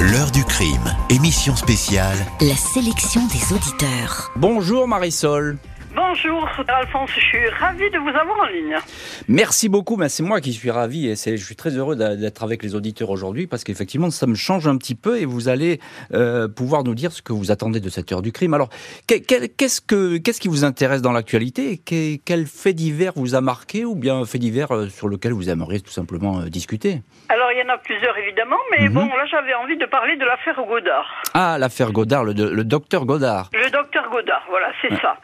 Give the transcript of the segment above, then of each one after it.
L'heure du crime, émission spéciale. La sélection des auditeurs. Bonjour Marisol. Bonjour Alphonse, je suis ravie de vous avoir en ligne. Merci beaucoup, mais c'est moi qui suis ravi et je suis très heureux d'être avec les auditeurs aujourd'hui parce qu'effectivement ça me change un petit peu et vous allez euh, pouvoir nous dire ce que vous attendez de cette heure du crime. Alors qu'est-ce que qu'est-ce qui vous intéresse dans l'actualité Quel fait divers vous a marqué ou bien un fait divers euh, sur lequel vous aimeriez tout simplement euh, discuter? Alors il y en a plusieurs évidemment, mais mhm. bon là j'avais envie de parler de l'affaire Godard. Ah l'affaire Godard, le, le, docteur Godard. Le docteur Godard, voilà c'est ça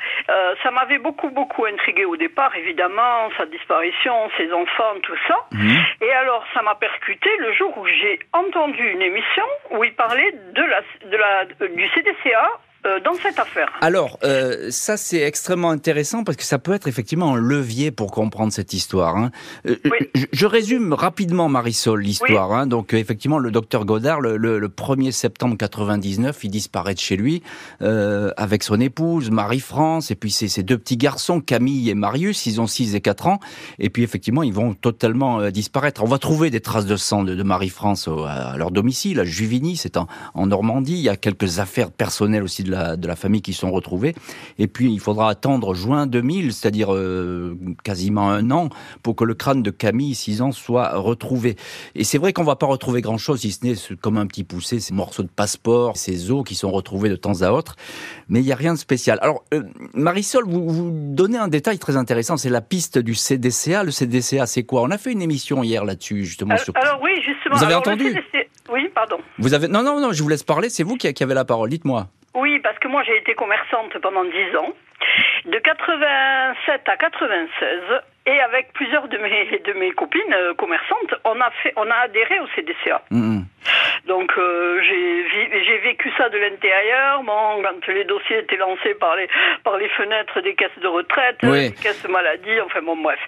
ça m'avait beaucoup, beaucoup intrigué au départ, évidemment, sa disparition, ses enfants, tout ça. Mhm. Et alors, ça m'a percuté le jour où j'ai entendu une émission où il parlait de la, de la, du CDCA euh, dans cette affaire. Alors, euh, ça c'est extrêmement intéressant parce que ça peut être effectivement un levier pour comprendre cette histoire. Hein. Euh, je, résume rapidement, Marisol, l'histoire. Hein. Donc, effectivement, le docteur Godard, le, 1er septembre 99, il disparaît de chez lui avec son épouse, Marie-France, et puis ses, deux petits garçons, Camille et Marius, ils ont 6 et 4 ans. Et puis, effectivement, ils vont totalement disparaître. On va trouver des traces de sang de, Marie-France à leur domicile, à Juvigny, c'est en, en Normandie. Il y a quelques affaires personnelles aussi de la, de la famille qui sont retrouvés. Et puis, il faudra attendre juin 2000, c'est-à-dire euh, quasiment un an, pour que le crâne de Camille, 6 ans, soit retrouvé. Et c'est vrai qu'on va pas retrouver grand-chose, si ce n'est comme un petit poussé, ces morceaux de passeport, ces os qui sont retrouvés de temps à autre. Mais il n'y a rien de spécial. Alors, euh, Marisol, vous, vous donnez un détail très intéressant, c'est la piste du CDCA. Le CDCA, c'est quoi? On a fait une émission hier là-dessus, justement. Alors, sur... alors oui, justement. Vous avez entendu? Oui, pardon. Vous avez non non non, je vous laisse parler. C'est vous qui avez la parole. Dites-moi. Oui, parce que moi j'ai été commerçante pendant 10 ans. De 87 à 96, et avec plusieurs de mes, de mes copines euh, commerçantes, on a, fait, on a adhéré au CDCA. Mm-hmm. Donc euh, j'ai vécu ça de l'intérieur. Bon, quand les dossiers étaient lancés par les, par les fenêtres des caisses de retraite, des caisses maladie, enfin bon, bref.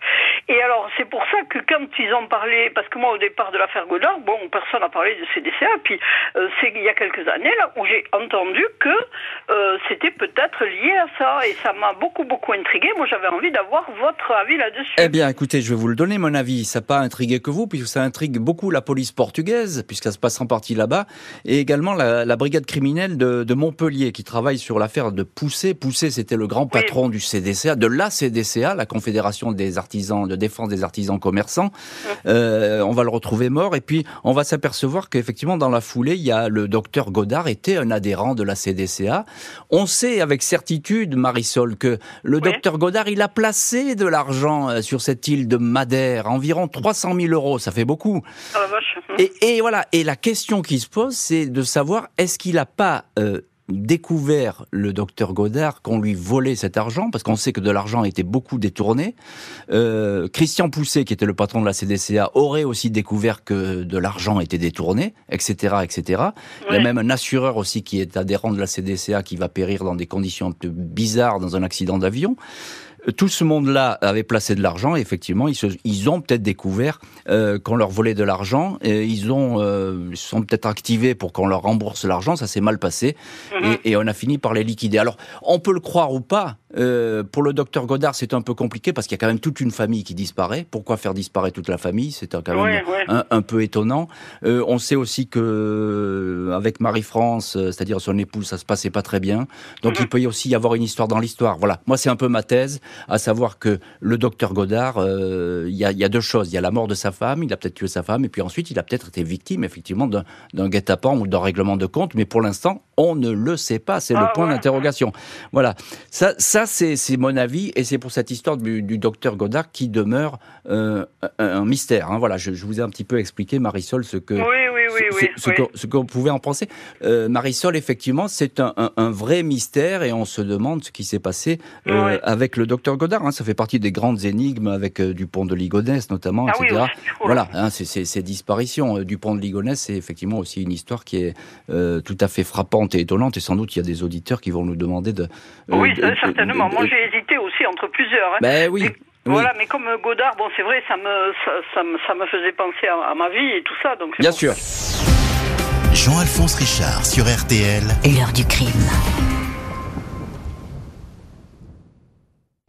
Et alors c'est pour ça que quand ils ont parlé, parce que moi au départ de l'affaire Godard, bon, personne n'a parlé de CDCA. Puis euh, c'est il y a quelques années là où j'ai entendu que c'était peut-être lié à ça, et ça m'a beaucoup beaucoup intrigué. Moi j'avais envie d'avoir votre avis là-dessus. Eh bien, écoutez, je vais vous le donner, mon avis. Ça n'a pas intrigué que vous, puisque ça intrigue beaucoup la police portugaise, puisque ça se passe en partie là-bas, et également la, brigade criminelle de, Montpellier, qui travaille sur l'affaire de Poussé. Poussé, c'était le grand patron du CDCA, de la CDCA, la Confédération des artisans, de défense des artisans commerçants. Euh, on va le retrouver mort, et puis on va s'apercevoir qu'effectivement, dans la foulée, il y a le docteur Godard était un adhérent de la CDCA. On sait avec certitude, Marisol, que le docteur Godard, il a placé de l'argent euh, sur cette île de Madère, environ 300 000 euros, ça fait beaucoup. Ah, et, voilà, et la question qui se pose, c'est de savoir est-ce qu'il n'a pas euh, découvert le docteur Godard qu'on lui volait cet argent, parce qu'on sait que de l'argent était beaucoup détourné. Euh, Christian Pousset, qui était le patron de la CDCA, aurait aussi découvert que de l'argent était détourné, etc., etc. Il y a même un assureur aussi qui est adhérent de la CDCA qui va périr dans des conditions un peu bizarres dans un accident d'avion tout ce monde-là avait placé de l'argent et effectivement, ils, ils ont peut-être découvert euh, qu'on leur volait de l'argent et ils ont euh, sont peut-être activés pour qu'on leur rembourse l'argent. Ça s'est mal passé mhm. et, et, on a fini par les liquider. Alors, on peut le croire ou pas, euh, pour le docteur Godard, c'est un peu compliqué parce qu'il y a quand même toute une famille qui disparaît. Pourquoi faire disparaître toute la famille? C'est quand même Un, peu étonnant. Euh, on sait aussi que euh, avec Marie-France, c'est-à-dire son épouse, ça se passait pas très bien. Donc mhm. il peut y aussi y avoir une histoire dans l'histoire. Voilà. Moi, c'est un peu ma thèse, à savoir que le docteur Godard, il y, a, y, a, deux choses. Il y a la mort de sa femme, il a peut-être tué sa femme, et puis ensuite, il a peut-être été victime, effectivement, d'un guet-apens ou d'un règlement de compte. Mais pour l'instant, on ne le sait pas. C'est le ah point d'interrogation. Voilà. Ça, ça c'est mon avis, et c'est pour cette histoire du, docteur Godard qui demeure euh, un, mystère. Hein. Voilà, je, vous ai un petit peu expliqué, Marisol, ce que ce, qu'on pouvait en penser. Euh, Marisol, effectivement, c'est un, vrai mystère, et on se demande ce qui s'est passé euh, avec le docteur Godard. Hein. Ça fait partie des grandes énigmes avec Dupont de Ligonnès, notamment, ah etc. voilà, hein, ces disparitions. Dupont de Ligonnès, c'est effectivement aussi une histoire qui est tout à fait frappante et étonnante, et sans doute il y a des auditeurs qui vont nous demander de... Euh, oui, certainement. Moi j'ai hésité aussi entre plusieurs. Hein. Ben oui. Voilà, mais comme Godard, bon, c'est vrai, ça me, ça, me, ça me faisait penser à, ma vie et tout ça. Donc Bien sûr. Jean-Alphonse Richard sur RTL. L'heure du crime.